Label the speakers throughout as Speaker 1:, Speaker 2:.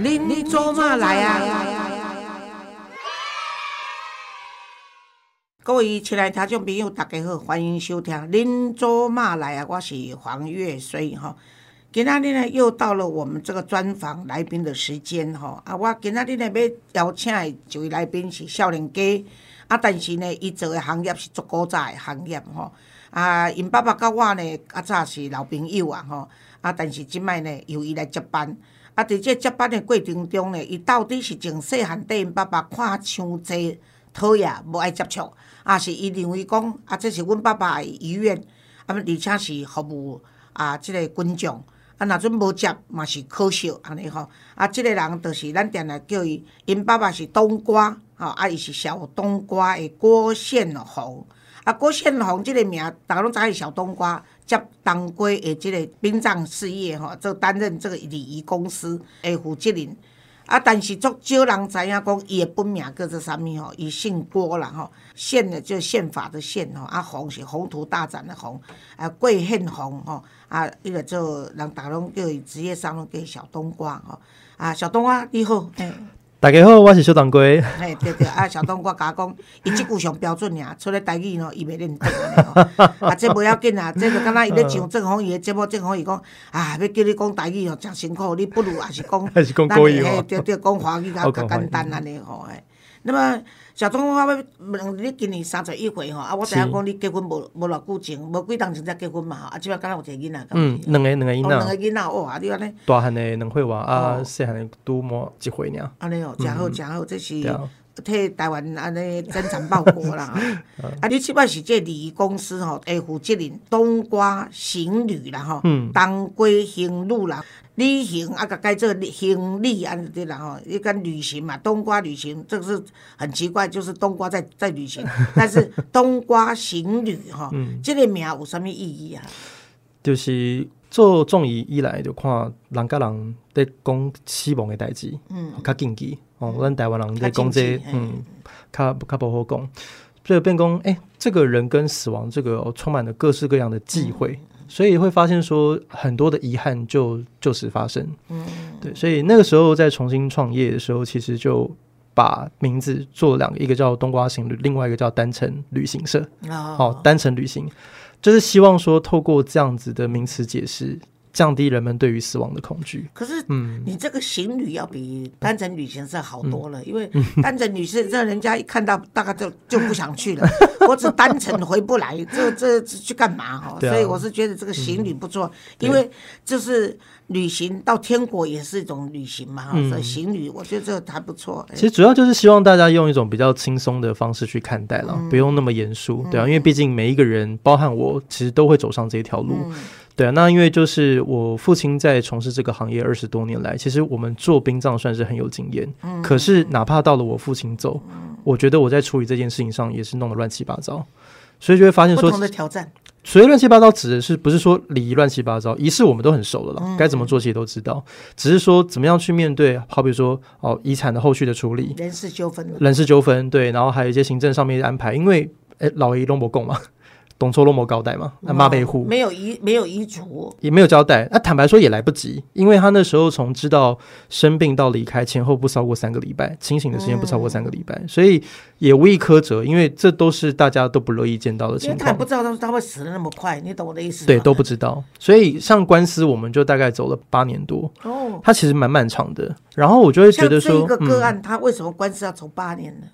Speaker 1: 您您做嘛来啊？各位亲爱的听众朋友，大家好，欢迎收听《您做嘛来啊》，我是黄月水哈。今仔日呢，又到了我们这个专访来宾的时间哈。啊，我今仔日呢要邀请的一位来宾是少年家，啊，但是呢，伊做的行业是足古早的行业吼。啊，因爸爸甲我呢，较早是老朋友啊吼。啊，但是即摆呢，由伊来接班。啊，伫这接班的过程中呢，伊到底是从细汉对因爸爸看伤济讨厌，无爱接触，啊，是伊认为讲，啊，这是阮爸爸的遗愿，啊，而且是服务啊，即个群众，啊，若阵无接嘛是可惜安尼吼。啊，即个人就是咱定来叫伊，因爸爸是冬瓜，吼，啊，伊是小冬瓜的郭宪宏。啊，郭宪宏即个名，逐个拢知影小冬瓜。接当归的即个殡葬事业吼，做担任这个礼仪公司的负责人。啊，但是足少人知影讲伊的本名叫做啥物吼？伊姓郭啦吼，宪的就宪法的宪吼，啊宏是宏图大展的宏，啊贵宪宏吼，啊伊个做人逐拢叫伊职业上拢叫小冬瓜吼，啊小冬瓜你好，
Speaker 2: 大家好，我是小当归。
Speaker 1: 嘿，对对，啊，小东，我甲讲，伊即句上标准尔，出来台语咯，伊袂认得吼。啊，这无要紧啊，这就敢若伊咧上正方伊的节目，正方伊讲，啊，要叫你讲台语哦，诚辛苦，你不如还是讲，
Speaker 2: 还是讲国语
Speaker 1: 哦。对对，讲华语较较简单安尼吼。诶，那么。小东，我要问你，今年三十一岁吼，啊，我知影讲你结婚无无偌久前，无几当前才结婚嘛，啊，即摆敢若有一个囡仔。
Speaker 2: 嗯，两个两个囡仔。
Speaker 1: 两个囡仔哇，你安尼。
Speaker 2: 大汉的两岁娃，啊，细汉的拄满一岁尔。
Speaker 1: 安尼哦，诚好诚好，这是替台湾安尼增产报国啦。啊，你即摆是这礼仪公司吼，会，负责人冬瓜行旅啦吼，当归行路啦。旅行啊，甲改做行李安尼啦吼，伊讲旅行嘛，冬瓜旅行，这个是很奇怪，就是冬瓜在在旅行，但是冬瓜行旅吼，这个名有啥物意义啊？
Speaker 2: 就是做综艺以来，就看人甲人在讲死亡的代志，嗯，较禁忌哦，咱台湾人在讲这，嗯，较较不好讲，所以变讲，诶，这个人跟死亡这个充满了各式各样的忌讳。所以会发现说很多的遗憾就就此发生，嗯，对，所以那个时候在重新创业的时候，其实就把名字做两个，一个叫冬瓜行旅，另外一个叫单程旅行社，哦，单程旅行，就是希望说透过这样子的名词解释。降低人们对于死亡的恐惧。
Speaker 1: 可是，嗯，你这个行旅要比单程旅行社好多了，因为单程旅行社人家一看到大概就就不想去了。我只单程回不来，这这去干嘛哈？所以我是觉得这个行旅不错，因为就是旅行到天国也是一种旅行嘛。所以行旅我觉得这个还不错。
Speaker 2: 其实主要就是希望大家用一种比较轻松的方式去看待了，不用那么严肃，对啊，因为毕竟每一个人，包含我，其实都会走上这条路。对啊，那因为就是我父亲在从事这个行业二十多年来，其实我们做殡葬算是很有经验。嗯。可是哪怕到了我父亲走，我觉得我在处理这件事情上也是弄得乱七八糟，所以就会发现说
Speaker 1: 不同的挑战。
Speaker 2: 所以乱七八糟指的是不是说礼仪乱七八糟？仪式我们都很熟了了，该怎么做其实都知道，只是说怎么样去面对，好比说哦遗产的后续的处理，
Speaker 1: 人事纠纷，
Speaker 2: 人事纠纷对，然后还有一些行政上面的安排，因为哎老爷拢不供嘛。董卓落没交代嘛？那妈被护
Speaker 1: 没有遗没有遗嘱，
Speaker 2: 也没有交代。那坦白说也来不及，因为他那时候从知道生病到离开前后不超过三个礼拜，清醒的时间不超过三个礼拜，所以也无意苛责，因为这都是大家都不乐意见到的情况。
Speaker 1: 他不知道他他会死的那么快，你懂我的意思？
Speaker 2: 对，都不知道。所以上官司我们就大概走了八年多哦，他其实蛮漫长的。然后我就会觉得说，
Speaker 1: 一个个案，他为什么官司要走八年呢？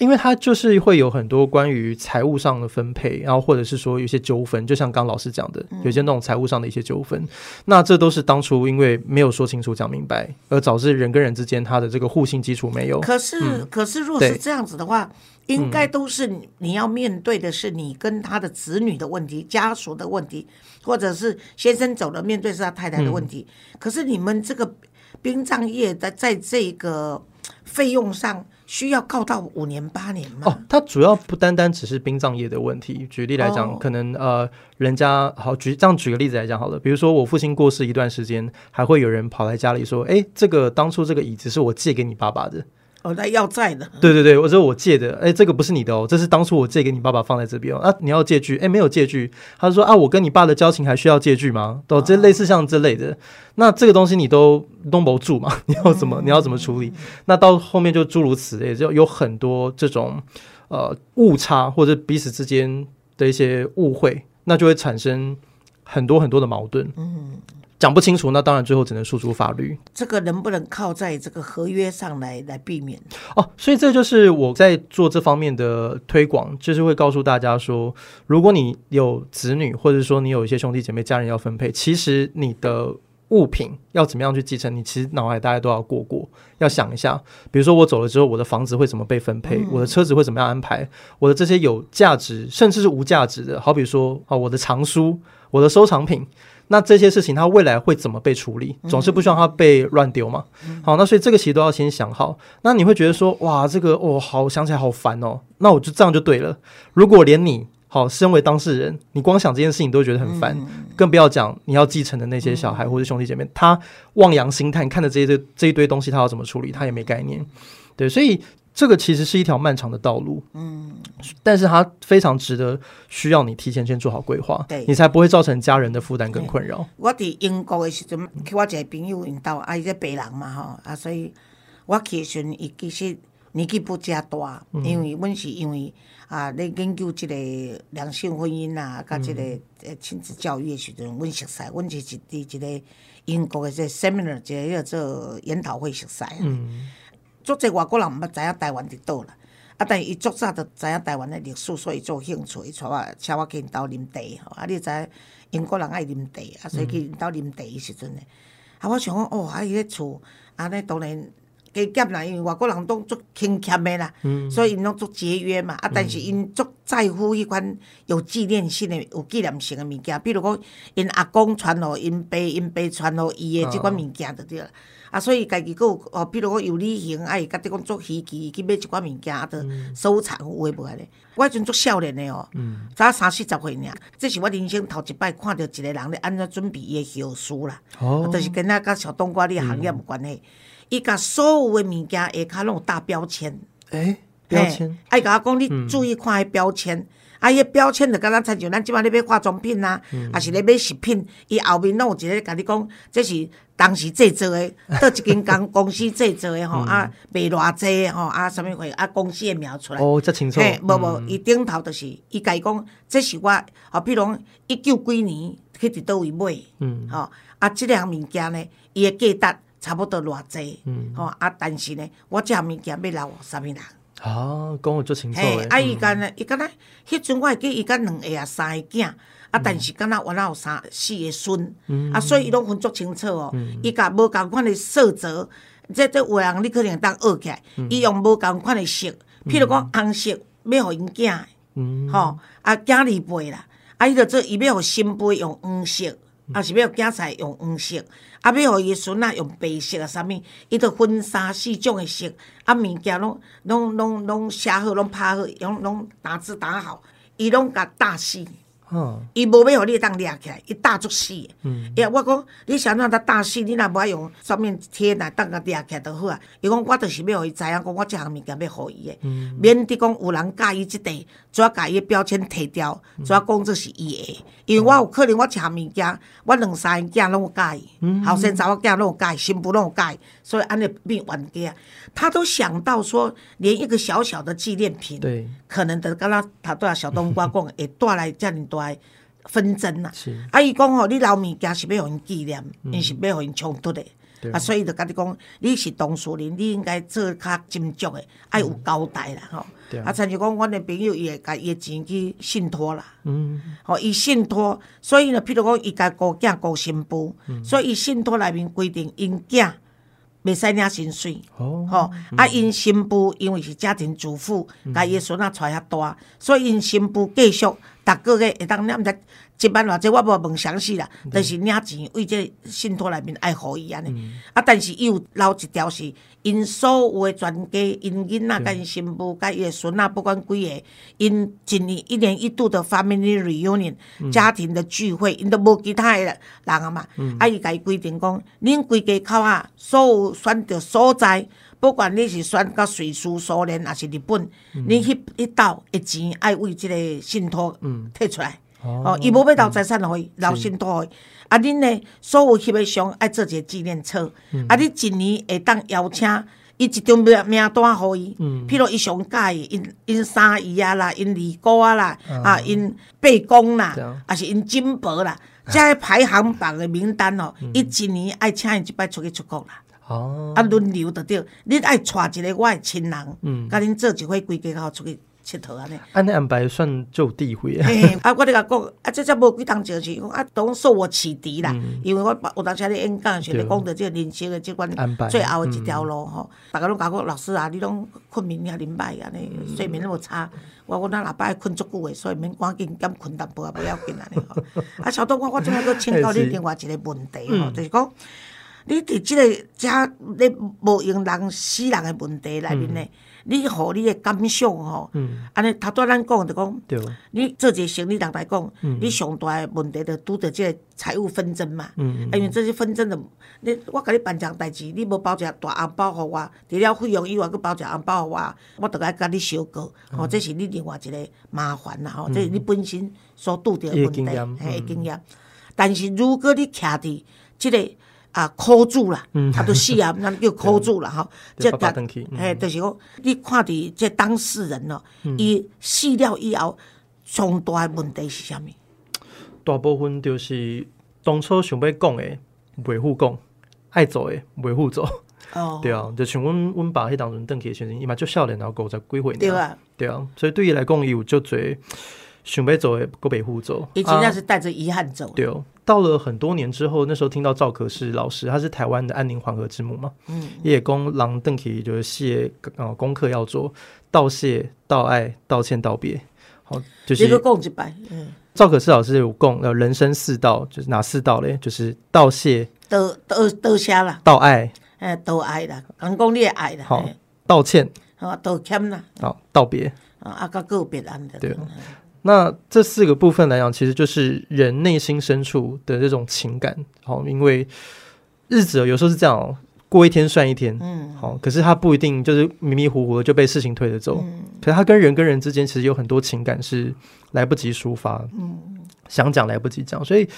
Speaker 2: 因为它就是会有很多关于财务上的分配，然后或者是说有些纠纷，就像刚老师讲的，有些那种财务上的一些纠纷，那这都是当初因为没有说清楚、讲明白，而导致人跟人之间他的这个互信基础没有。
Speaker 1: 可是，可是，若是这样子的话，应该都是你要面对的是你跟他的子女的问题、家属的问题，或者是先生走了，面对是他太太的问题。可是你们这个殡葬业的在这个费用上。需要告到五年八年吗？
Speaker 2: 哦，它主要不单单只是殡葬业的问题。举例来讲，可能呃，人家好举这样举个例子来讲好了，比如说我父亲过世一段时间，还会有人跑来家里说：“哎，这个当初这个椅子是我借给你爸爸的。”
Speaker 1: 哦，那要债的，
Speaker 2: 对对对，我说我借的，哎，这个不是你的哦，这是当初我借给你爸爸放在这边哦。啊，你要借据，哎，没有借据。他说啊，我跟你爸的交情还需要借据吗？哦，这类似像这类的，那这个东西你都弄不住嘛？你要怎么？你要怎么处理？那到后面就诸如此类，就有很多这种呃误差或者彼此之间的一些误会，那就会产生很多很多的矛盾。嗯。讲不清楚，那当然最后只能诉诸法律。
Speaker 1: 这个能不能靠在这个合约上来来避免？
Speaker 2: 哦，所以这就是我在做这方面的推广，就是会告诉大家说，如果你有子女，或者说你有一些兄弟姐妹、家人要分配，其实你的物品要怎么样去继承，你其实脑海大概都要过过，要想一下。比如说我走了之后，我的房子会怎么被分配？我的车子会怎么样安排？我的这些有价值甚至是无价值的，好比说啊，我的藏书，我的收藏品。那这些事情，他未来会怎么被处理？总是不希望他被乱丢嘛。好，那所以这个其实都要先想好。那你会觉得说，哇，这个哦，好想起来好烦哦。那我就这样就对了。如果连你好身为当事人，你光想这件事情都觉得很烦，更不要讲你要继承的那些小孩或者兄弟姐妹，他望洋兴叹，看着这些这一堆东西，他要怎么处理，他也没概念。对，所以。这个其实是一条漫长的道路，嗯，但是它非常值得需要你提前先做好规划，
Speaker 1: 对，
Speaker 2: 你才不会造成家人的负担跟困扰。
Speaker 1: 我伫英国的时阵，去我一个朋友因兜，啊，伊在白人嘛吼，啊，所以我去的时阵，伊其实年纪不加大，因为阮是因为啊，咧研究即个两性婚姻啊，甲即个呃亲子教育的时阵，阮熟悉，阮就是伫一个英国的这 seminar，一个叫做研讨会熟悉，嗯。足侪外国人毋捌知影台湾伫倒啦，啊！但是伊足早就知影台湾的历史，所以做兴趣，伊带我请我去因兜啉茶吼。啊！你知英国人爱啉茶，啊，所以去因兜啉茶时阵呢，啊！我想讲哦，啊！伊咧厝，安尼当然加减啦，因为外国人拢足勤俭的啦，所以因拢足节约嘛。啊！但是因足在乎迄款有纪念性的、有纪念性的物件，比如讲因阿公传互因爸，因爸传互伊的即款物件就对了。啊，所以家己佫有哦，比如讲有旅行，啊，伊甲己讲做稀奇，去买一寡物件，啊，着收藏有诶无诶咧。我迄阵足少年诶哦，才三四十岁尔，这是我人生头一摆看到一个人咧安怎准备伊诶后事啦。哦，就是跟那甲小冬瓜的行业有关系。伊甲所有诶物件下骹拢有大标签。
Speaker 2: 诶，标签。
Speaker 1: 爱甲我讲，你注意看迄标签。啊，迄标签就敢若亲像咱即摆咧买化妆品啊，啊是咧买食品，伊后面拢有一个甲你讲，这是当时制作诶，倒一间公 公司制作诶吼，啊卖偌济吼，啊啥物货，啊公司诶名出来。
Speaker 2: 哦，遮清楚。
Speaker 1: 嘿，无无，伊顶头就是伊家己讲，这是我，哦，比如一九几年去伫倒位买，嗯，吼，啊，即样物件呢，伊诶价值差不多偌济，嗯，吼，啊，但是呢，我即项物件要留啥物人？
Speaker 2: 啊，讲我足清楚诶。
Speaker 1: 啊，伊敢若伊敢若迄阵我会记伊敢两个啊三个囝，啊，但是敢若原来有三四个孙，啊，所以伊拢分足清楚哦。伊甲无共款诶色泽，即即有人你可能当学起来，伊用无共款诶色，譬如讲红色要互因囝，吼，啊，囝儿辈啦，啊，伊着做伊要互新辈用黄色。啊，是要囝菜用黄色，啊，要互伊孙仔用白色啊，啥物，伊着分三四种诶色，啊，物件拢拢拢拢写好，拢拍好，拢拢打字打好，伊拢甲大细。伊无要互你当掠起来，伊大足死。嗯，呀，我讲你想让他大死，你若无爱用上面贴来当个掠起来就好啊。伊讲我就是要互伊知影，讲我即项物件要互伊的，免得讲有人介意即块，怎甲伊标签摕掉，主要讲这是伊的。因为我有可能我食物件，我两三个囝拢有介意，后生查某囝拢有介意，新妇拢有介意，所以安尼变冤家。他都想到说，连一个小小的纪念品，
Speaker 2: 对，
Speaker 1: 可能的，刚刚他对啊小冬瓜讲，会带来遮尔大纷争呐。啊，伊讲吼，你留物件是要互因纪念，因是要互因冲突的。啊，所以就甲你讲，你是当事人，你应该做较斟酌的，爱有交代啦，吼。啊，亲像是讲，阮的朋友伊会甲伊的钱去信托啦。嗯。吼，伊信托，所以呢，譬如讲，伊家高囝高新妇，所以伊信托内面规定，因囝。袂使领薪水，吼啊！因新妇因为是家庭主妇，甲伊孙仔带遐大，所以因新妇继续逐个月会当领只一万偌济，我无问详细啦，但是领钱为这信托内面爱互伊安尼。啊，但是伊有留一条是。因所有诶全家，因囡仔、甲因新妇、甲伊诶孙仔，不管几个，因一年一年一度的 family reunion 家庭的聚会，因都无其他诶人啊嘛。啊，伊甲伊规定讲，恁规家口啊，所有选择所在，不管你是选到瑞士、苏联，还是日本，你迄迄斗的钱爱为即个信托摕出来。哦，伊无要留财产互伊，留信托互伊。啊，恁呢，所有翕的相爱做一个纪念册。啊，你一年会当邀请伊一张名名单互伊。譬如伊上喜因因三姨啊啦，因二姑啊啦，啊因伯公啦，啊是因金伯啦，这排行榜的名单哦，伊一年爱请伊一摆出去出国啦。哦，啊轮流着着恁爱带一个我的亲人，甲恁做一回规家口出去。佚佗安尼，
Speaker 2: 安尼安排算就地位
Speaker 1: 啊！我咧甲讲，啊，这才无几当就是讲啊，当受我启迪啦。因为我有当时咧演讲时咧讲到即个人生的即款最后的一条路吼。大家拢甲我老师啊，你拢困眠遐啉歹安尼，睡眠那么差。我我那老爸困足久诶，所以免赶紧减困淡薄也不要紧安尼吼。啊，小东，我我即摆搁请教你另外一个问题吼，就是讲，你伫即个遮咧无用人死人诶问题内面呢？你互你诶感想吼，安尼头拄咱讲着讲，你做一个生意人来讲，你上大诶问题着拄着即个财务纷争嘛。因为这些纷争的，你我甲你办桩代志，你无包一个大红包互我，除了费用以外，佫包一个红包互我，我着爱甲你收过。吼，这是你另外一个麻烦啦。吼，这是你本身所拄着诶问题，嘿，经验。但是如果你徛伫即个。啊，箍住啦，他都死啊，那又箍住了哈。
Speaker 2: 这个，
Speaker 1: 哎，就是讲，你看伫这当事人哦，伊死了以后，上大的问题是啥物？
Speaker 2: 大部分就是当初想要讲的，维护讲，爱做的维护做。哦，对啊，就像阮阮爸迄当阵邓起先生，伊嘛就少年然后五十几岁，
Speaker 1: 对啊，
Speaker 2: 对啊，所以对伊来讲，伊有就最想要做的，个维护做。
Speaker 1: 伊真正是带着遗憾走。
Speaker 2: 对哦。到了很多年之后，那时候听到赵可士老师，他是台湾的安宁缓和之母嘛，嗯，叶公狼邓启就是谢呃功课要做，道谢、道爱、道歉、道别，好，就是
Speaker 1: 一个共一百。嗯，
Speaker 2: 赵可士老师有共呃人生四道，就是哪四道嘞？就是道谢、
Speaker 1: 道道道谢啦，
Speaker 2: 道爱，
Speaker 1: 哎，道爱啦，讲讲你的爱啦，
Speaker 2: 好，道歉，
Speaker 1: 好，道歉啦，
Speaker 2: 好，道别，
Speaker 1: 啊，啊，个告别安的，
Speaker 2: 对。那这四个部分来讲，其实就是人内心深处的这种情感。好，因为日子有时候是这样，过一天算一天。嗯，好，可是他不一定就是迷迷糊糊的就被事情推着走。嗯，可是他跟人跟人之间其实有很多情感是来不及抒发。嗯，想讲来不及讲，所以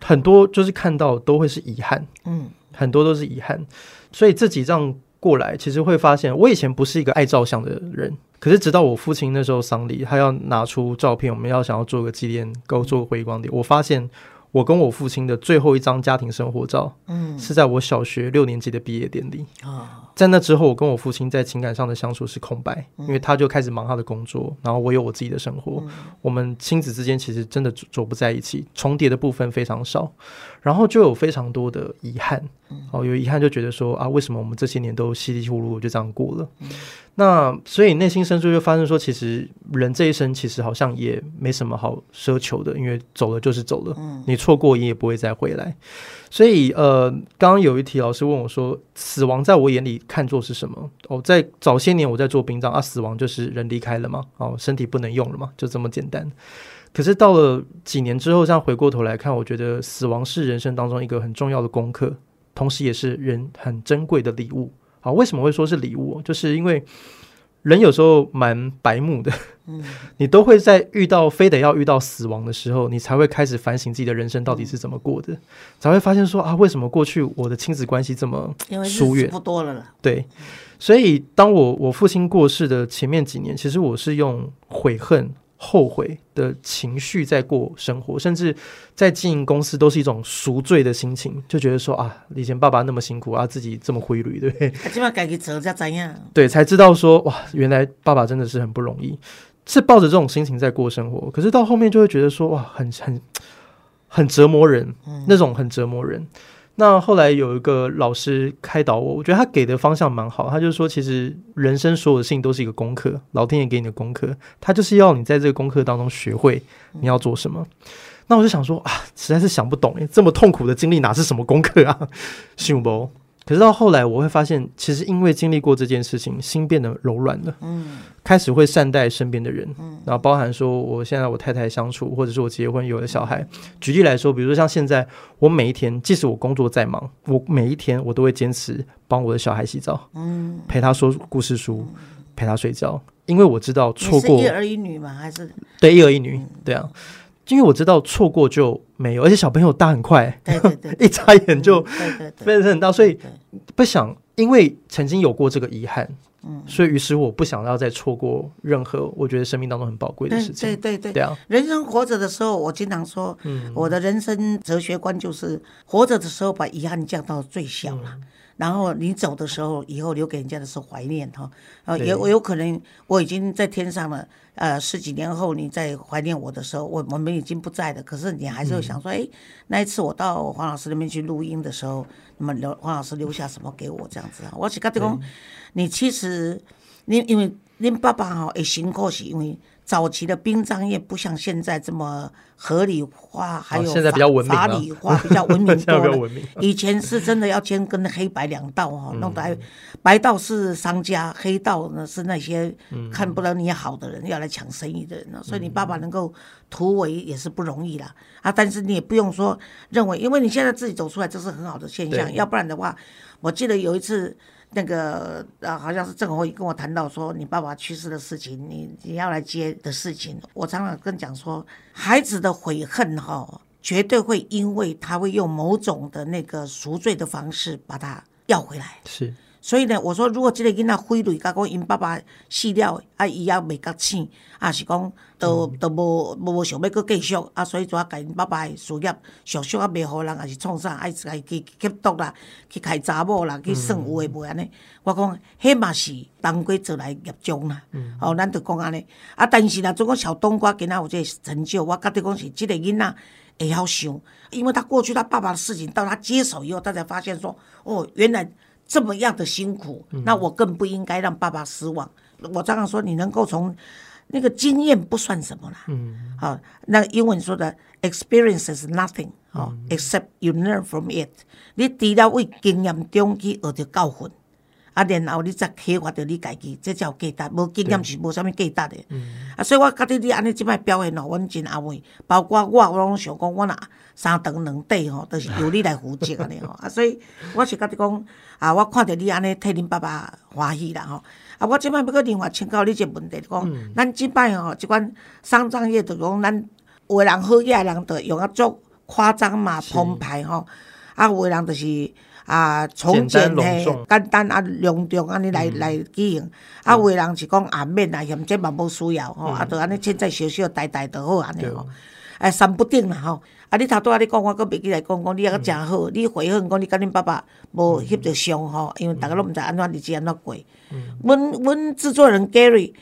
Speaker 2: 很多就是看到都会是遗憾。嗯，很多都是遗憾。所以这几仗过来，其实会发现，我以前不是一个爱照相的人。可是直到我父亲那时候丧礼，他要拿出照片，我们要想要做个纪念，够做个回光点。我发现我跟我父亲的最后一张家庭生活照，嗯，是在我小学六年级的毕业典礼。啊。在那之后，我跟我父亲在情感上的相处是空白，因为他就开始忙他的工作，然后我有我自己的生活，我们亲子之间其实真的走不在一起，重叠的部分非常少，然后就有非常多的遗憾，哦，有遗憾就觉得说啊，为什么我们这些年都稀里糊涂就这样过了？那所以内心深处就发生说，其实人这一生其实好像也没什么好奢求的，因为走了就是走了，你错过你也不会再回来。所以呃，刚刚有一题老师问我说，死亡在我眼里看作是什么？哦，在早些年我在做殡葬啊，死亡就是人离开了嘛，哦，身体不能用了嘛，就这么简单。可是到了几年之后，这样回过头来看，我觉得死亡是人生当中一个很重要的功课，同时也是人很珍贵的礼物。好，为什么会说是礼物？就是因为人有时候蛮白目的，嗯，你都会在遇到非得要遇到死亡的时候，你才会开始反省自己的人生到底是怎么过的，才会发现说啊，为什么过去我的亲子关系这么疏远？
Speaker 1: 不多了了。
Speaker 2: 对，所以当我我父亲过世的前面几年，其实我是用悔恨。后悔的情绪在过生活，甚至在经营公司都是一种赎罪的心情，就觉得说啊，以前爸爸那么辛苦啊，自己这么灰驴，对不对？
Speaker 1: 起码改个责才怎样？
Speaker 2: 对，才知道说哇，原来爸爸真的是很不容易，是抱着这种心情在过生活。可是到后面就会觉得说哇，很很很折磨人，那种很折磨人。那后来有一个老师开导我，我觉得他给的方向蛮好。他就说，其实人生所有的事情都是一个功课，老天爷给你的功课，他就是要你在这个功课当中学会你要做什么。那我就想说啊，实在是想不懂，这么痛苦的经历哪是什么功课啊？信不？可是到后来，我会发现，其实因为经历过这件事情，心变得柔软了。嗯，开始会善待身边的人。嗯，然后包含说，我现在我太太相处，或者是我结婚有了小孩。举例来说，比如说像现在，我每一天，即使我工作再忙，我每一天我都会坚持帮我的小孩洗澡，嗯，陪他说故事书，陪他睡觉，因为我知道错过
Speaker 1: 一儿一女吗？还是
Speaker 2: 对一儿一女？对啊。因为我知道错过就没有，而且小朋友大很快，
Speaker 1: 对对 对，
Speaker 2: 一眨眼就
Speaker 1: 对对
Speaker 2: 变得很大，所以不想，因为曾经有过这个遗憾，嗯，所以于是我不想要再错过任何我觉得生命当中很宝贵的事情，
Speaker 1: 对对对，
Speaker 2: 对。啊，
Speaker 1: 人生活着的时候，我经常说，嗯，我的人生哲学观就是活着的时候把遗憾降到最小了。然后你走的时候，以后留给人家的是怀念哈，呃，有有可能我已经在天上了，呃，十几年后你在怀念我的时候，我我们已经不在了，可是你还是会想说，哎，那一次我到黄老师那边去录音的时候，那么留黄老师留下什么给我这样子啊？我是跟你讲，你其实，你因为您爸爸哈也辛苦是因为。早期的殡葬业不像现在这么合理化，还有法理化比较文明多了。以前是真的要先跟黑白两道哈，弄得白道是商家，黑道呢是那些看不到你好的人要来抢生意的人所以你爸爸能够突围也是不容易啦啊！但是你也不用说认为，因为你现在自己走出来，这是很好的现象。要不然的话，我记得有一次。那个呃，好像是郑红跟我谈到说，你爸爸去世的事情，你你要来接的事情。我常常跟讲说，孩子的悔恨哈，绝对会因为他会用某种的那个赎罪的方式把他要回来。
Speaker 2: 是。
Speaker 1: 所以呢，我说如果这个囡仔悔泪，甲讲因爸爸死了，啊，伊也袂觉醒，啊是讲都都无无想要搁继续，啊，所以就要甲因爸爸的事业续续啊，袂互人，也是创啥，爱家去吸毒啦，去开查某啦，去算有诶无安尼。我讲，迄嘛是当归做来业障啦。哦，咱就讲安尼。啊，但是呢，总讲小冬瓜今仔有这成就，我觉得讲是即个囡仔会晓想，因为他过去他爸爸的事情，到他接手以后，他才发现说，哦，原来。这么样的辛苦，那我更不应该让爸爸失望。我常常说，你能够从那个经验不算什么啦。嗯，好，那英文说的 experience is nothing，哦，except you learn from it。你除了为经验中去学着教训，啊，然后你再启发着你家己，这才有价值。无经验是无啥物价值的。嗯，啊，所以我觉得你安尼即摆表现哦，阮真安慰。包括我，我拢想讲，我若三长两短吼，都是由你来负责安尼 吼。啊，所以我是觉得讲。啊！我看着你安尼替恁爸爸欢喜啦吼！啊，我即摆要搁另外请教你一个问题，讲咱即摆吼，即款丧葬业就讲咱有诶人好个人着用啊足夸张嘛、澎湃吼，啊有诶人着是啊从简嘿、简单啊隆重安尼来来举行，啊有诶人是讲啊免啊嫌这嘛无需要吼，啊着安尼凊彩小小呆呆就好安尼吼，哎三不定啦吼。啊！你头拄仔你讲，我搁袂记来讲讲，你还阁诚好。你悔恨讲，你甲恁爸爸无翕着相吼，因为逐个拢毋知安怎日子安怎过。阮阮制作人 Gary，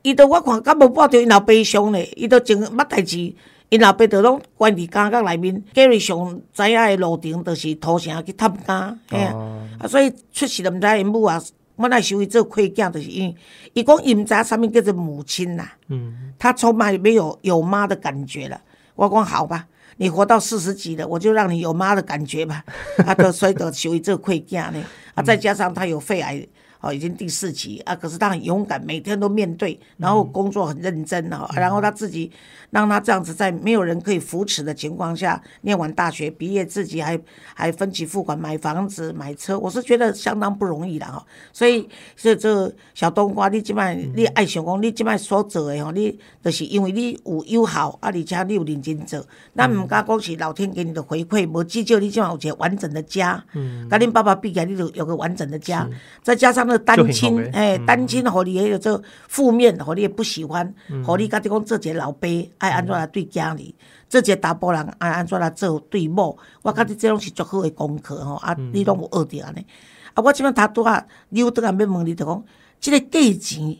Speaker 1: 伊都我看敢无报着因老爸相咧，伊都真捌代志，因老爸着拢关伫监狱内面。Gary 上知影的路程，就是土城去探监，嘿啊！啊，所以出事了毋知因母啊，我来收伊做亏囝，就是因为伊讲伊毋知影啥物叫做母亲呐。嗯，他从来没有有妈的感觉了。我讲好吧。你活到四十几了，我就让你有妈的感觉吧。啊，都所以都属于这个溃疡呢。啊，再加上他有肺癌。哦，已经第四期啊！可是他很勇敢，每天都面对，然后工作很认真哦。然后他自己让他这样子在没有人可以扶持的情况下念完大学毕业，自己还还分期付款买房子买车，我是觉得相当不容易的哈。所以这这小冬瓜，你即摆你爱想讲，你即摆所做的吼，你就是因为你有友好啊，而且你有认真做。咱唔敢讲是老天给你的回馈，无至少你即摆有一个完整的家。嗯。跟恁爸爸比起来，你就有个完整的家，再加上那。单亲，哎，单亲，互你迄个做负面，互你也不喜欢，互你家己讲做一个老爸，爱安怎来对囝儿，做一个查甫人爱安怎来做对某，我感觉得这拢是足好的功课吼，啊，你拢有学着安尼，啊，我即摆头拄啊，又拄啊要问你，就讲，即个价钱。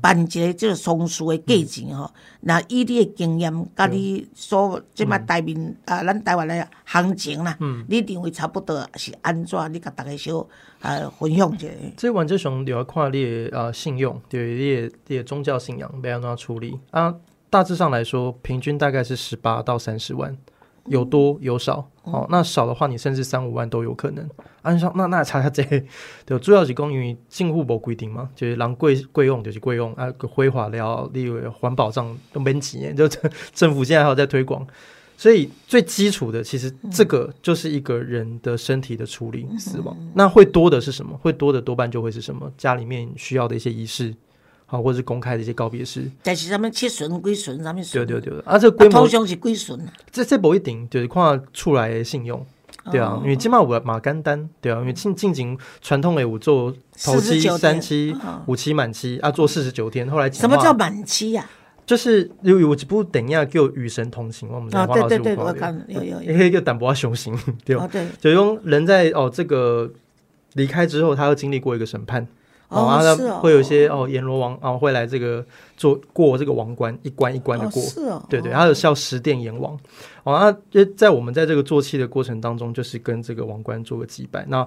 Speaker 1: 办一个即个丧事的价钱吼，那以你的经验，甲你所即摆台面啊，咱台湾的行情啦，你认为差不多是安怎？你甲大家小啊分享一下。
Speaker 2: 这原则上就要看你的啊信用，对你你的宗教信仰要安怎处理啊。大致上来说，平均大概是十八到三十万。有多有少。哦，那少的话，你甚至三五万都有可能。按上那那查查这，对，主要是讲因为政府无规定嘛，就是人贵贵用就是贵用啊，挥发料、例如环保账都免钱，就政府现在还有在推广。所以最基础的，其实这个就是一个人的身体的处理死亡。那会多的是什么？会多的多半就会是什么？家里面需要的一些仪式，好，或者是公开的一些告别式。
Speaker 1: 但是他们七顺归顺，他们
Speaker 2: 对对对，啊，这规模
Speaker 1: 通常是归顺
Speaker 2: 这这不一定，就是看出来的信用，对啊，因为起码我马干单，对啊，因为进进行传统的我做头七、三七、五七满期啊，做四十九天，后来
Speaker 1: 什么叫满期呀？
Speaker 2: 就是因为我这部等一下叫与神同行，我们在黄老师
Speaker 1: 我看有有
Speaker 2: 有，一个淡薄雄心，对吧？就用人在哦这个离开之后，他要经历过一个审判，
Speaker 1: 哦，
Speaker 2: 他会有一些哦。阎罗王啊会来这个做过这个王关一关一关的过，
Speaker 1: 是哦，
Speaker 2: 对对，他有叫十殿阎王，哦，那就在我们在这个做气的过程当中，就是跟这个王冠做个祭拜，那。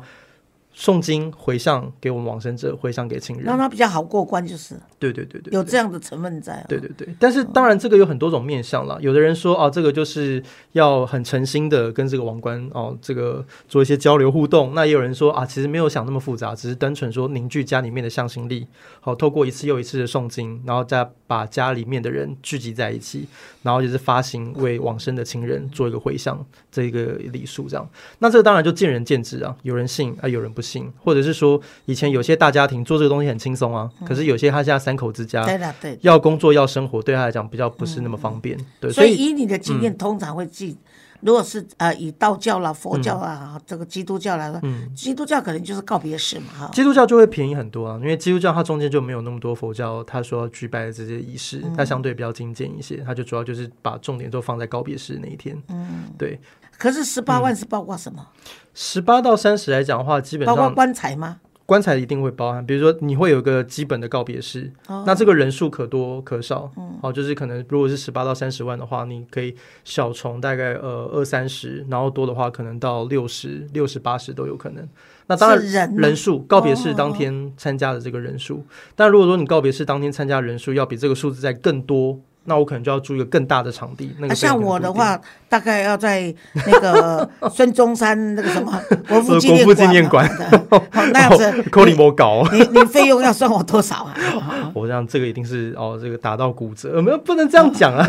Speaker 2: 诵经回向给我们往生者，回向给亲人，
Speaker 1: 让他比较好过关，就是。
Speaker 2: 对对对对，
Speaker 1: 有这样的成分在。
Speaker 2: 对对对，但是当然这个有很多种面向了。有的人说啊，这个就是要很诚心的跟这个王冠哦，这个做一些交流互动。那也有人说啊，其实没有想那么复杂，只是单纯说凝聚家里面的向心力，好，透过一次又一次的诵经，然后再把家里面的人聚集在一起，然后就是发行为往生的亲人做一个回向，这一个礼数这样。那这个当然就见仁见智啊，有人信啊，有人不。信，或者是说，以前有些大家庭做这个东西很轻松啊，可是有些他现在三口之家，
Speaker 1: 对的，对，
Speaker 2: 要工作要生活，对他来讲比较不是那么方便。对，
Speaker 1: 所以以你的经验，通常会记，如果是呃以道教啦、佛教啊、这个基督教来说，嗯基督教可能就是告别式嘛，哈。
Speaker 2: 基督教就会便宜很多啊，因为基督教它中间就没有那么多佛教他说举办的这些仪式，它相对比较精简一些，它就主要就是把重点都放在告别式那一天。嗯，对。
Speaker 1: 可是十八万是包括什么？
Speaker 2: 十八到三十来讲的话，基本上
Speaker 1: 包括棺材吗？
Speaker 2: 棺材一定会包含，比如说你会有一个基本的告别式，那这个人数可多可少。好，就是可能如果是十八到三十万的话，你可以小从大概呃二三十，然后多的话可能到六十六十八十都有可能。那当然人数告别式当天参加的这个人数，但如果说你告别式当天参加人数要比这个数字再更多。那我可能就要租一个更大的场地。那个
Speaker 1: 像我的话，大概要在那个 孙中山那个什么 国父
Speaker 2: 纪念馆
Speaker 1: 那样子。
Speaker 2: 扣你莫搞，
Speaker 1: 你你费用要算我多少啊？
Speaker 2: 我想这个一定是哦，这个打到骨折，没有不能这样讲啊。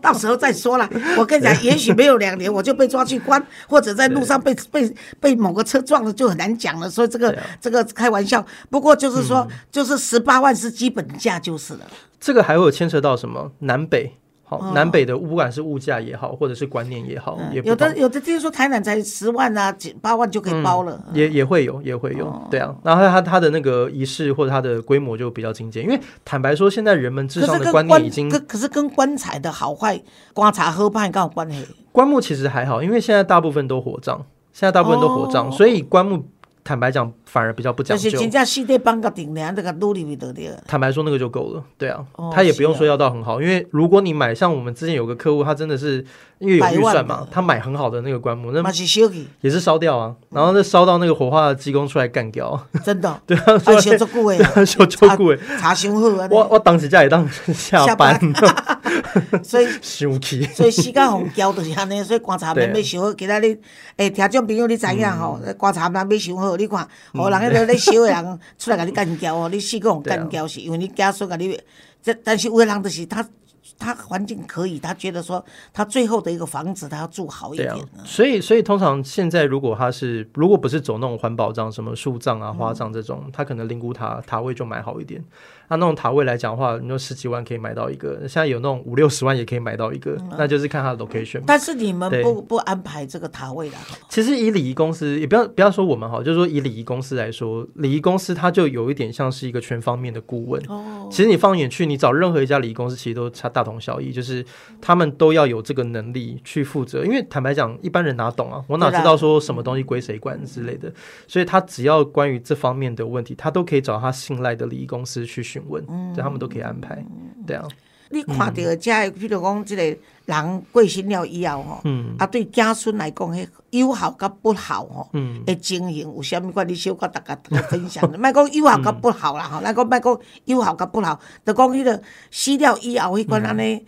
Speaker 1: 到时候再说了。我跟你讲，也许没有两年我就被抓去关，或者在路上被被被某个车撞了，就很难讲了。所以这个这个开玩笑。不过就是说，就是十八万是基本价就是了。
Speaker 2: 这个还会有牵扯到什么南北？好，南北的不管是物价也好，或者是观念也好，
Speaker 1: 有的有的听说台南才十万啊，几八万就可以包了，
Speaker 2: 也也会有，也会有，对啊。然后他他的那个仪式或者他的规模就比较精简，因为坦白说，现在人们至少的观念已经，
Speaker 1: 可是跟棺材的好坏、观察喝判刚好关系。
Speaker 2: 棺木其实还好，因为现在大部分都火葬，现在大部分都火葬，所以棺木。坦白讲，反而比较不讲究。就是
Speaker 1: 真正四地帮个顶梁，这个努力咪得了。
Speaker 2: 坦白说，那个就够了。对啊，他也不用说要到很好，因为如果你买，像我们之前有个客户，他真的是因为有预算嘛，他买很好的那个棺木，那也是烧掉啊。然后那烧到那个火化的技工出来干掉。
Speaker 1: 真的？
Speaker 2: 对啊，
Speaker 1: 修足久
Speaker 2: 诶，修足久诶，
Speaker 1: 查伤好啊。
Speaker 2: 我我当时家也当 下班。
Speaker 1: 所以
Speaker 2: 生气，
Speaker 1: 所以时间互交就是安尼，所以观察面要想好。其他你，诶，听众朋友你知影吼？观察面要想好，你看，互人迄个咧烧诶人出来甲你干交哦，你四个互干交是因为你家属甲你，这但是有诶人就是他。他环境可以，他觉得说他最后的一个房子他要住好一点。
Speaker 2: 所以所以通常现在如果他是如果不是走那种环保葬，什么树葬啊、花葬这种，他可能灵骨塔塔位就买好一点。那那种塔位来讲的话，你说十几万可以买到一个，现在有那种五六十万也可以买到一个，那就是看他的 location。
Speaker 1: 但是你们不不安排这个塔位的？
Speaker 2: 其实以礼仪公司也不要不要说我们哈，就是说以礼仪公司来说，礼仪公司它就有一点像是一个全方面的顾问。哦。其实你放眼去，你找任何一家礼仪公司，其实都差大同小异，就是他们都要有这个能力去负责。因为坦白讲，一般人哪懂啊？我哪知道说什么东西归谁管之类的？所以他只要关于这方面的问题，他都可以找他信赖的礼仪公司去询问。嗯。他们都可以安排，对啊。
Speaker 1: 你看到这，譬如讲，即个人过身了以后吼，啊，对子孙来讲，迄有效甲不好吼，的经营有啥物关？你小甲大家分享。莫讲有效甲不好啦，吼，来讲莫讲有效甲不好，就讲迄个死了以后迄款安尼。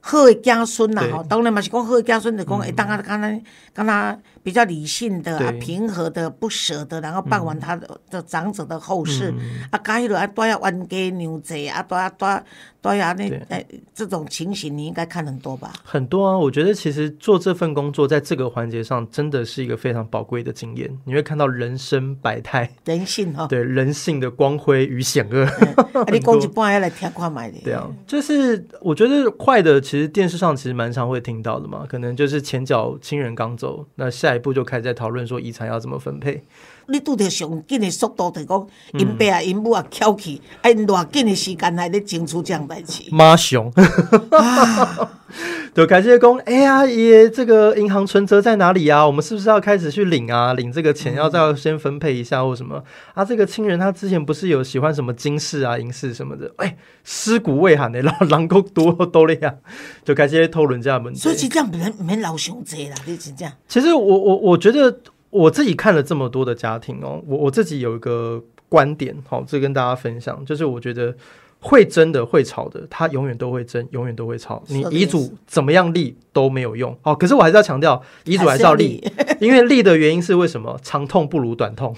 Speaker 1: 好的子孙啦吼，当然嘛是讲好的子孙，就讲会当啊，敢若敢若比较理性的、啊平和的、不舍得，然后办完他的的长者的后事，啊，加迄落啊，带下冤家娘债啊，带带带下那哎，这种情形你应该看很多吧？
Speaker 2: 很多啊，我觉得其实做这份工作，在这个环节上，真的是一个非常宝贵的经验。你会看到人生百态，
Speaker 1: 人性哈，
Speaker 2: 对人性的光辉与险恶。
Speaker 1: 你讲一半要来听看买的。
Speaker 2: 对啊，就是我觉得快的，其实电视上其实蛮常会听到的嘛。可能就是前脚亲人刚走，那下一步就开始在讨论说遗产要怎么分配。
Speaker 1: 你拄着上紧的速度，就讲因爸啊、因母啊翘起，哎，偌紧的时间来咧争取这样代志。
Speaker 2: 马熊，就开始讲，哎呀，爷，这个银行存折在哪里啊？我们是不是要开始去领啊？领这个钱要再先分配一下或什么啊？这个亲人他之前不是有喜欢什么金饰啊、银饰什么的？哎，尸骨未寒的，老狼狗多多了呀，就开始偷人家门。
Speaker 1: 所以这样不能免老熊贼啦，你是这样。
Speaker 2: 其实我我我觉得。我自己看了这么多的家庭哦，我我自己有一个观点，好，这跟大家分享，就是我觉得会争的、会吵的，他永远都会争，永远都会吵。你遗嘱怎么样立都没有用，哦。可是我还是要强调，遗嘱还是要立，因为立的原因是为什么？长痛不如短痛。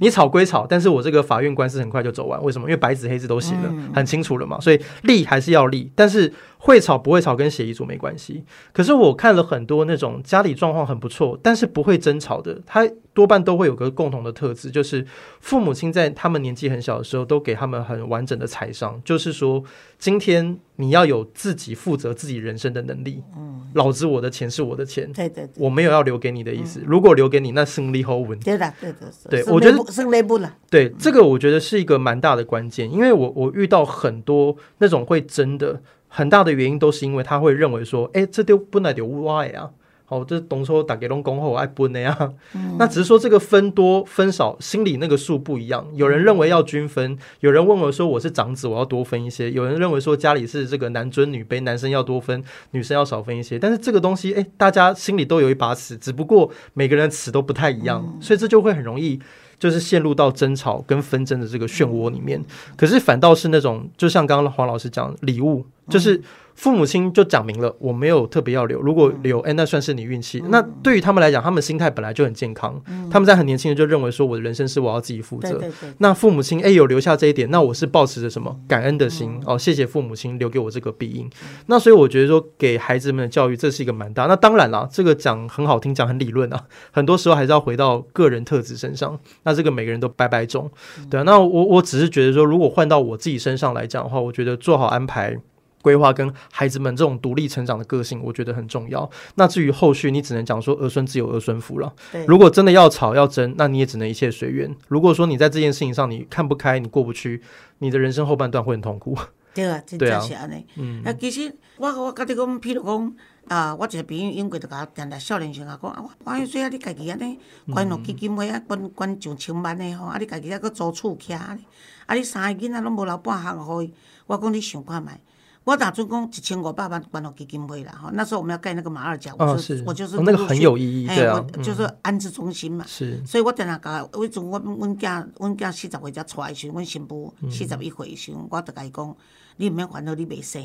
Speaker 2: 你吵归吵，但是我这个法院官司很快就走完，为什么？因为白纸黑字都写了，很清楚了嘛，所以立还是要立，但是。会吵不会吵跟写遗嘱没关系，可是我看了很多那种家里状况很不错，但是不会争吵的，他多半都会有个共同的特质，就是父母亲在他们年纪很小的时候都给他们很完整的财商，就是说今天你要有自己负责自己人生的能力。嗯，老子我的钱是我的钱，
Speaker 1: 对对，
Speaker 2: 我没有要留给你的意思。如果留给你，那胜利后稳。
Speaker 1: 对的，对的，
Speaker 2: 对，我觉得
Speaker 1: 胜利不了。
Speaker 2: 对，这个我觉得是一个蛮大的关键，因为我我遇到很多那种会争的。很大的原因都是因为他会认为说，哎，这丢本来就歪啊，好，这东说打给龙公后爱分的呀。那只是说这个分多分少，心里那个数不一样。有人认为要均分，有人问我说我是长子，我要多分一些。有人认为说家里是这个男尊女卑，男生要多分，女生要少分一些。但是这个东西，哎，大家心里都有一把尺，只不过每个人尺都不太一样，所以这就会很容易。就是陷入到争吵跟纷争的这个漩涡里面，可是反倒是那种，就像刚刚黄老师讲礼物，就是。父母亲就讲明了，我没有特别要留，如果留，哎，那算是你运气。那对于他们来讲，他们心态本来就很健康，他们在很年轻的就认为说，我的人生是我要自己负责。那父母亲哎有留下这一点，那我是抱持着什么感恩的心哦，谢谢父母亲留给我这个庇荫。那所以我觉得说，给孩子们的教育，这是一个蛮大。那当然啦，这个讲很好听，讲很理论啊，很多时候还是要回到个人特质身上。那这个每个人都拜拜中，对啊。那我我只是觉得说，如果换到我自己身上来讲的话，我觉得做好安排。规划跟孩子们这种独立成长的个性，我觉得很重要。那至于后续，你只能讲说儿孙自有儿孙福了。如果真的要吵要争，那你也只能一切随缘。如果说你在这件事情上你看不开，你过不去，你的人生后半段会很痛苦。
Speaker 1: 对啊，真正是安尼。嗯，啊，其实我我甲你讲，譬如讲啊，我一个朋友因过就甲定定少年时啊讲啊，我我说啊，你家己安尼管落基金会啊，管管上千万的吼，啊，你家己还搁租厝徛，啊，你三个囡仔拢无留半项互伊，我讲你想看卖。我打算讲一千五百万关到基金会了哈，那时候我们要盖那个马二甲，我就我就是
Speaker 2: 那个很有意义，对啊，
Speaker 1: 就是安置中心嘛。
Speaker 2: 是，
Speaker 1: 所以我等下甲，我阵我我囝我囝四十岁才出来时，我新妇四十一岁时，我就甲伊讲，你毋免烦恼，你未生，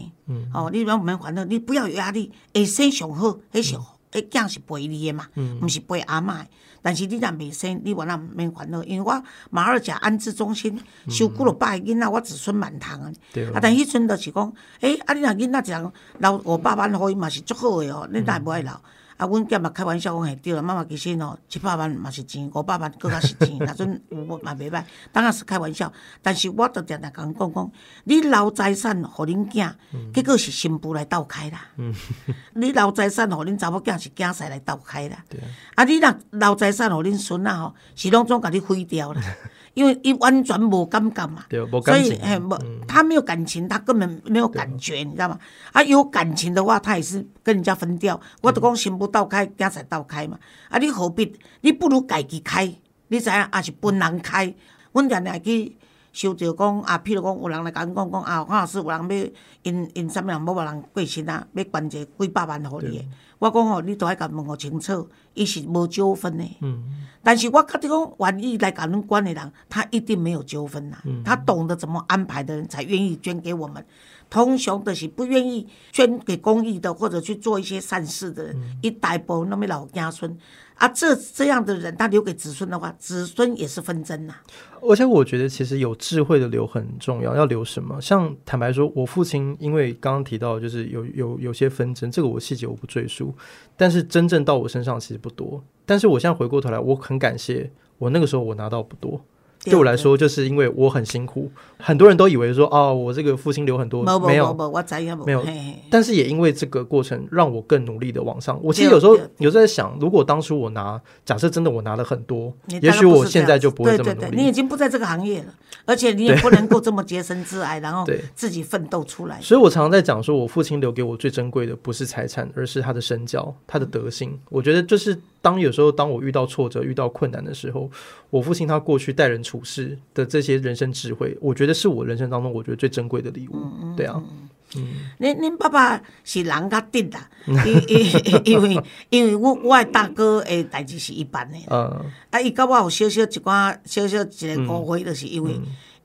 Speaker 1: 哦，你毋免烦恼，你不要有压力，会生上好，迄是，迄囝是陪你诶嘛，毋是陪阿嬷。但是你若未生，你原来毋免烦恼，因为我马尔甲安置中心收几落百个囡仔，我子孙满堂啊。啊，但迄阵就是讲，诶，啊，你若囡仔一人留五百万互伊嘛是足好诶哦，你若无爱留。啊，阮囝嘛开玩笑讲，嘿，对啦，妈妈其实哦，一百万嘛是钱，五百万更较是钱，那阵有嘛袂歹，当然是开玩笑。但是我著定定甲讲讲，你留财产互恁囝，结果是新妇来斗开啦。你留财产互恁查某囝是囝婿来斗开啦。啊，你若留财产互恁孙仔吼，是拢总甲你毁掉啦。因为伊完全无感觉嘛，所以哎，无他没有感情，他根本没有感觉，你知道吗？啊，有感情的话，他也是跟人家分掉。我都讲心不倒开，家才倒开嘛。啊，你何必？你不如家己开，你知影？也是本人开。阮常常去收到讲啊，譬如讲有人来甲阮讲讲啊，黄老师有人要因因啥物人某某人过身啊，要捐一个几百万互你。我讲吼，你都爱甲问互清楚，伊是无纠纷的。嗯。但是我觉得讲，愿意来甲恁管的人，他一定没有纠纷呐。嗯。他懂得怎么安排的人，才愿意捐给我们。通常都是不愿意捐给公益的，或者去做一些善事的人，一代波那么老家孙啊，这这样的人，他留给子孙的话，子孙也是纷争呐。
Speaker 2: 而且我觉得，其实有智慧的留很重要。要留什么？像坦白说，我父亲因为刚刚提到，就是有有有些纷争，这个我细节我不赘述。但是真正到我身上其实不多。但是我现在回过头来，我很感谢我那个时候我拿到不多。对我来说，就是因为我很辛苦，很多人都以为说，哦，我这个父亲留很多，没有，没有，但是也因为这个过程，让我更努力的往上。我其实有时候有在想，如果当初我拿，假设真的我拿了很多，也许我现在就不会这么努力。
Speaker 1: 你已经不在这个行业了，而且你也不能够这么洁身自爱，然后自己奋斗出来。
Speaker 2: 所以我常常在讲说，我父亲留给我最珍贵的不是财产，而是他的身教，他的德性。我觉得就是。当有时候，当我遇到挫折、遇到困难的时候，我父亲他过去待人处事的这些人生智慧，我觉得是我人生当中我觉得最珍贵的礼物。对啊，
Speaker 1: 嗯，您您爸爸是人较顶的，因因因为因为我我的大哥的代志是一般的，嗯，啊，伊甲我有小小一寡小小一个误会，就是因为。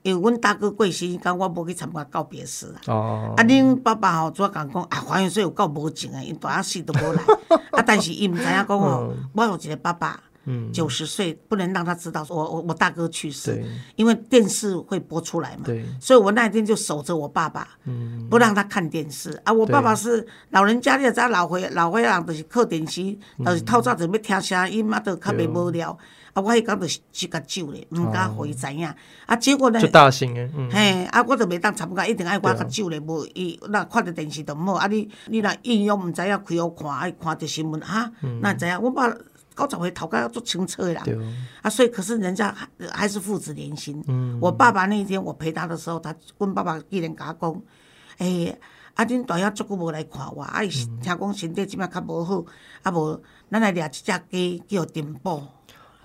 Speaker 1: 因为阮大哥过世，讲我无去参加告别式啊。哦。啊，恁爸爸吼做讲讲，啊，黄元帅有够无情诶，因大阿死都无来。啊，但是伊毋知影讲吼，我有一个爸爸，九十岁不能让他知道，我我我大哥去世，因为电视会播出来嘛。对。所以我那天就守着我爸爸，嗯，不让他看电视。啊，我爸爸是老人家，你也知老岁老岁人，就是靠电视，就是透早就要听声音，啊，都较袂无聊。啊，我迄讲就是即个酒咧，毋敢互伊知影。啊，结果呢？
Speaker 2: 就大型诶，
Speaker 1: 嘿，啊，我就袂当参加，一定爱我较酒咧，无伊那看着电视都毋好。啊，你你若应用毋知影开好看，爱看着新闻哈，那知影？我爸九十岁头家要做清澈诶人，啊，所以可是人家还还是父子连心。我爸爸那一天我陪他的时候，他阮爸爸一人甲我讲，诶，啊，恁大爷足久无来看我，啊，伊听讲身体即摆较无好，啊无，咱来掠一只鸡叫丁宝。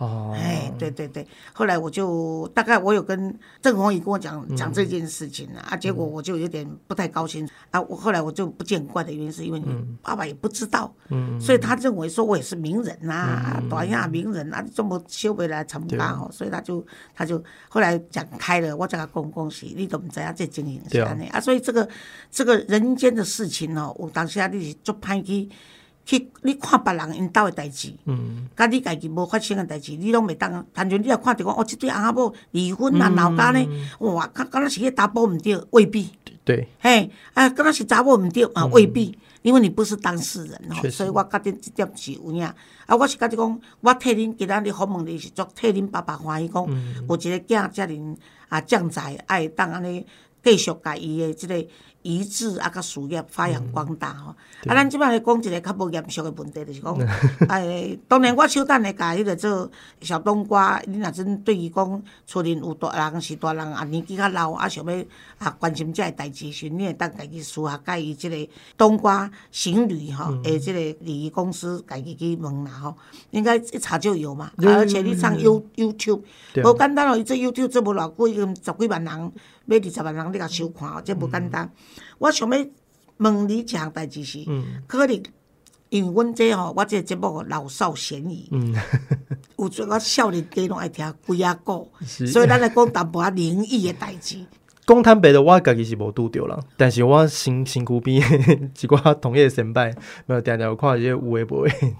Speaker 1: 哦，哎，对对对，后来我就大概我有跟郑红宇跟我讲讲这件事情啊，结果我就有点不太高兴啊。我后来我就不见怪的原因是因为你爸爸也不知道，嗯，所以他认为说我也是名人呐，短亚名人啊，这么修回来成大哦，所以他就他就后来讲开了，我叫他恭恭喜，你都不知道这经营下呢啊，所以这个这个人间的事情哦，我当下你是做歹去。去你看别人因兜诶代志，甲你家己无发生诶代志，你拢袂当。单纯你若看着讲，哦，即对翁仔某离婚啊，闹家呢，哇，敢敢若是迄查甫毋对，未必。
Speaker 2: 对。
Speaker 1: 嘿，啊，敢若是查某毋对啊，未必，因为你不是当事人吼，所以我甲恁即点是有影。啊，我是甲你讲，我替恁今仔日访问你是足替恁爸爸欢喜讲，有一个囝遮尔啊将才爱当安尼继续甲伊诶即个。遗志啊，甲事业发扬光大吼。啊，咱即摆来讲一个较无严肃诶问题，就是讲，哎，当然我手等会甲迄个做小冬瓜。你若真对伊讲厝里有大人是大人，啊年纪较老，啊想要啊关心这个代志时，你会当家己私下甲伊即个冬瓜行旅吼，诶，即个礼仪公司家己去问啦吼，应该一查就有嘛。而且你上 You YouTube，无简单哦，伊这 YouTube 做无偌久，已经十几万人。要二十万人你甲收看哦，这无简单。我想要问你一项代志是，可能因为阮这吼，我这节目老少咸宜，有阵我少年家拢爱听鬼啊故，所以咱来讲淡薄仔灵异的代志。
Speaker 2: 讲坦白的，我家己是无拄着啦，但是我身身躯边 一寡同业先辈，没有定定有看一些有诶无诶。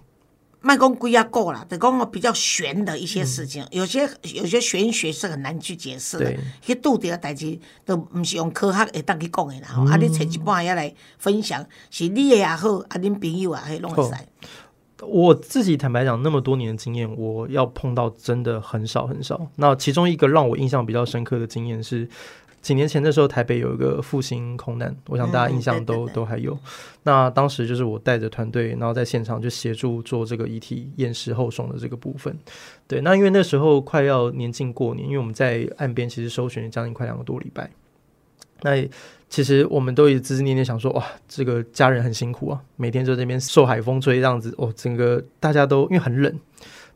Speaker 1: 卖公龟啊够了，得讲我比较玄的一些事情，有些有些玄学是很难去解释的。去拄着代志都唔是用科学会当去讲的啦。啊，你找一半也来分享，是你的也好，啊，恁朋友啊，还拢会使。
Speaker 2: 我自己坦白讲，那么多年的经验，我要碰到真的很少很少。那其中一个让我印象比较深刻的经验是。几年前的时候，台北有一个复兴空难，我想大家印象都都还有。那当时就是我带着团队，然后在现场就协助做这个遗体验尸后送的这个部分。对，那因为那时候快要年近过年，因为我们在岸边其实搜寻将近快两个多礼拜。那其实我们都一直思念念想说，哇，这个家人很辛苦啊，每天在这边受海风吹这样子，哦，整个大家都因为很冷，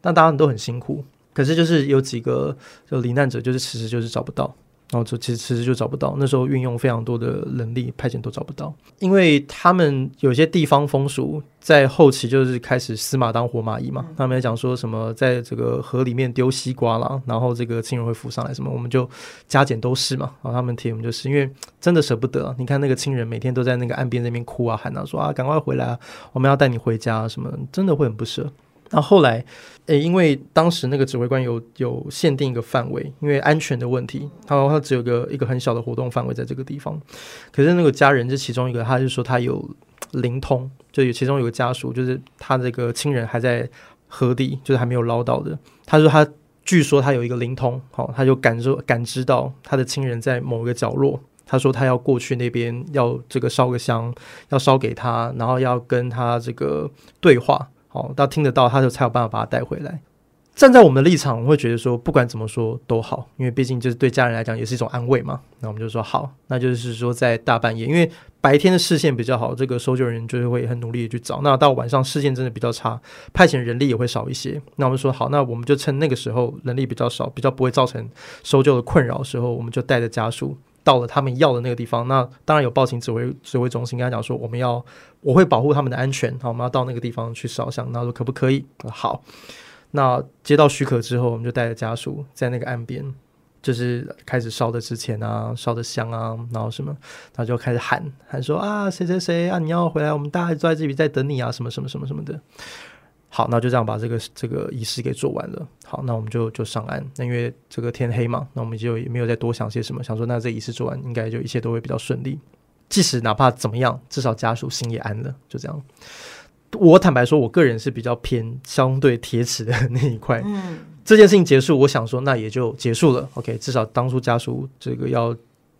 Speaker 2: 但大家都很辛苦。可是就是有几个就罹难者，就是迟迟就是找不到。然后就其实其实就找不到，那时候运用非常多的人力派遣都找不到，因为他们有些地方风俗在后期就是开始死马当活马医嘛，他们在讲说什么在这个河里面丢西瓜啦，然后这个亲人会浮上来什么，我们就加减都是嘛，然后他们提我们就是因为真的舍不得，你看那个亲人每天都在那个岸边那边哭啊喊啊说啊赶快回来啊，我们要带你回家什么，真的会很不舍。那后来，诶，因为当时那个指挥官有有限定一个范围，因为安全的问题，他他只有个一个很小的活动范围在这个地方。可是那个家人是其中一个，他就说他有灵通，就有其中有个家属，就是他这个亲人还在河底，就是还没有捞到的。他说他据说他有一个灵通，好，他就感受感知到他的亲人在某一个角落。他说他要过去那边，要这个烧个香，要烧给他，然后要跟他这个对话。哦，到听得到，他就才有办法把他带回来。站在我们的立场，我会觉得说，不管怎么说都好，因为毕竟就是对家人来讲也是一种安慰嘛。那我们就说好，那就是说在大半夜，因为白天的视线比较好，这个搜救人员就是会很努力的去找。那到晚上视线真的比较差，派遣人力也会少一些。那我们说好，那我们就趁那个时候人力比较少，比较不会造成搜救的困扰的时候，我们就带着家属。到了他们要的那个地方，那当然有报警指挥指挥中心跟他讲说，我们要我会保护他们的安全，好，我们要到那个地方去烧香，那说可不可以？好，那接到许可之后，我们就带着家属在那个岸边，就是开始烧的之前啊，烧的香啊，然后什么，他就开始喊喊说啊，谁谁谁啊，你要回来，我们大家都在这里在等你啊，什么什么什么什么的。好，那就这样把这个这个仪式给做完了。好，那我们就就上岸。那因为这个天黑嘛，那我们就也没有再多想些什么，想说那这仪式做完，应该就一切都会比较顺利。即使哪怕怎么样，至少家属心也安了。就这样。我坦白说，我个人是比较偏相对铁齿的 那一块。嗯，这件事情结束，我想说那也就结束了。OK，至少当初家属这个要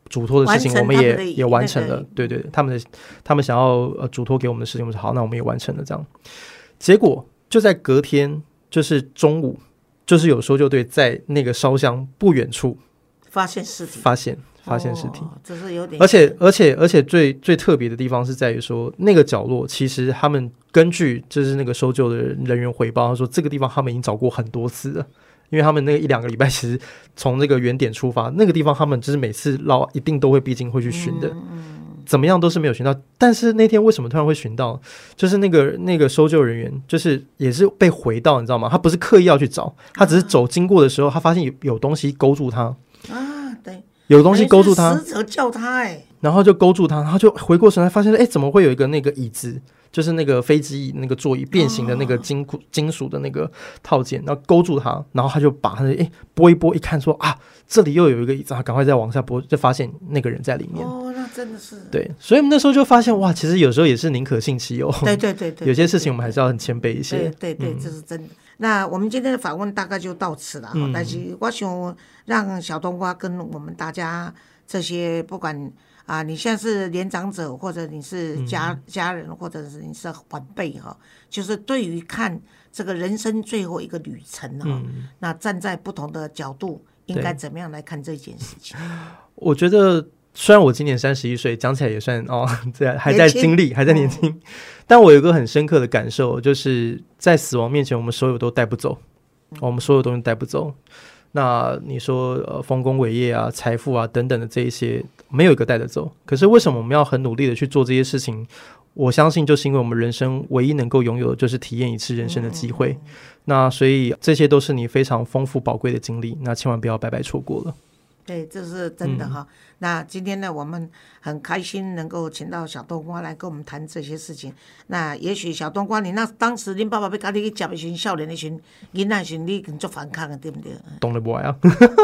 Speaker 2: 嘱托的事情，我们也也完成了。对对，他们的他们想要呃嘱托给我们的事情，我们说好，那我们也完成了。这样，结果。就在隔天，就是中午，就是有搜救队在那个烧香不远处
Speaker 1: 发现尸体，
Speaker 2: 发现发现尸体，
Speaker 1: 这是有点。
Speaker 2: 而且而且而且最最特别的地方是在于说，那个角落其实他们根据就是那个搜救的人员回报，他说这个地方他们已经找过很多次了，因为他们那个一两个礼拜其实从那个原点出发，那个地方他们就是每次捞一定都会必经会去寻的。怎么样都是没有寻到，但是那天为什么突然会寻到？就是那个那个搜救人员，就是也是被回到，你知道吗？他不是刻意要去找，他只是走经过的时候，他发现有有东西勾住他
Speaker 1: 啊，对，
Speaker 2: 有东西勾住他，
Speaker 1: 死者叫他哎，
Speaker 2: 然后就勾住他，然后就回过神来，发现哎，怎么会有一个那个椅子？就是那个飞机那个座椅变形的那个金金属的那个套件，然后勾住他，然后他就把他的诶拨一拨，一看说啊，这里又有一个椅子，他赶快再往下拨，就发现那个人在里面。
Speaker 1: 真的是
Speaker 2: 对，所以我们那时候就发现哇，其实有时候也是宁可信其有。
Speaker 1: 对对对对，
Speaker 2: 有些事情我们还是要很谦卑一些。
Speaker 1: 对对，这是真的。那我们今天的访问大概就到此了。嗯。但是我想让小冬瓜跟我们大家这些不管。啊，你现在是年长者，或者你是家家人，或者是你是晚辈哈，就是对于看这个人生最后一个旅程哈，那站在不同的角度，应该怎么样来看这件事情？
Speaker 2: 我觉得，虽然我今年三十一岁，讲起来也算哦，在还在经历，还在年轻，但我有一个很深刻的感受，就是在死亡面前，我们所有都带不走，我们所有东西带不走。那你说，呃，丰功伟业啊，财富啊，等等的这一些，没有一个带得走。可是为什么我们要很努力的去做这些事情？我相信，就是因为我们人生唯一能够拥有的，就是体验一次人生的机会。那所以这些都是你非常丰富宝贵的经历，那千万不要白白错过了。
Speaker 1: 对，这是真的哈。那今天呢，我们很开心能够请到小冬瓜来跟我们谈这些事情。那也许小冬瓜，你那当时恁爸爸要跟你去接一群少年的群，囡仔群，你做反抗的，对不对？
Speaker 2: 懂了不啊？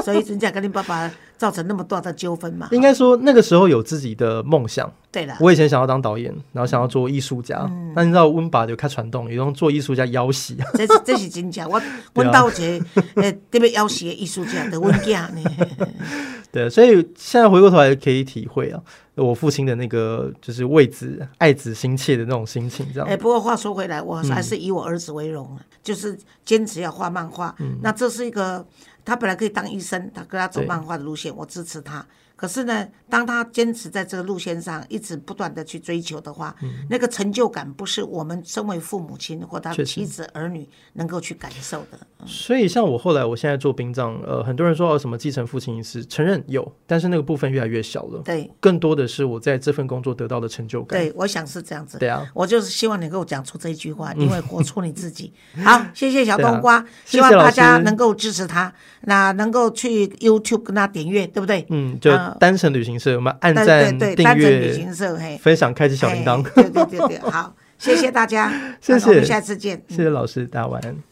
Speaker 1: 所以真正跟你爸爸造成那么大的纠纷嘛？
Speaker 2: 应该说那个时候有自己的梦想。
Speaker 1: 对了，
Speaker 2: 我以前想要当导演，然后想要做艺术家。那你知道温爸就开传动，有种做艺术家要死。
Speaker 1: 这是这是真假？我 温到一个呃特别要死的艺术家的温家呢。
Speaker 2: 对，所以现在回过头来可以体会啊，我父亲的那个就是为子爱子心切的那种心情，这样。
Speaker 1: 哎，不过话说回来，我还是以我儿子为荣就是坚持要画漫画。那这是一个，他本来可以当医生，他跟他走漫画的路线，我支持他。可是呢，当他坚持在这个路线上，一直不断的去追求的话，
Speaker 2: 嗯
Speaker 1: 那个成就感不是我们身为父母亲或他妻子儿女能够去感受的。
Speaker 2: 所以像我后来，我现在做殡葬，呃，很多人说哦，什么继承父亲仪式，承认有，但是那个部分越来越小了，
Speaker 1: 对
Speaker 2: 更多的是我在这份工作得到的成就感。
Speaker 1: 对，我想是这样子。
Speaker 2: 对啊，
Speaker 1: 我就是希望你给我讲出这一句话，因为活出你自己。好，谢谢小冬瓜，希望大家能够支持他，那能够去 YouTube 跟他点阅，对不对？
Speaker 2: 嗯，就
Speaker 1: 呃
Speaker 2: 单程旅行社，我们按赞、订阅、
Speaker 1: 行社，嘿，
Speaker 2: 分享、开启小铃铛。
Speaker 1: 对对对对，好，谢谢大家，
Speaker 2: 谢
Speaker 1: 谢我们
Speaker 2: 谢
Speaker 1: 下次见。
Speaker 2: 谢谢老师，大家晚安。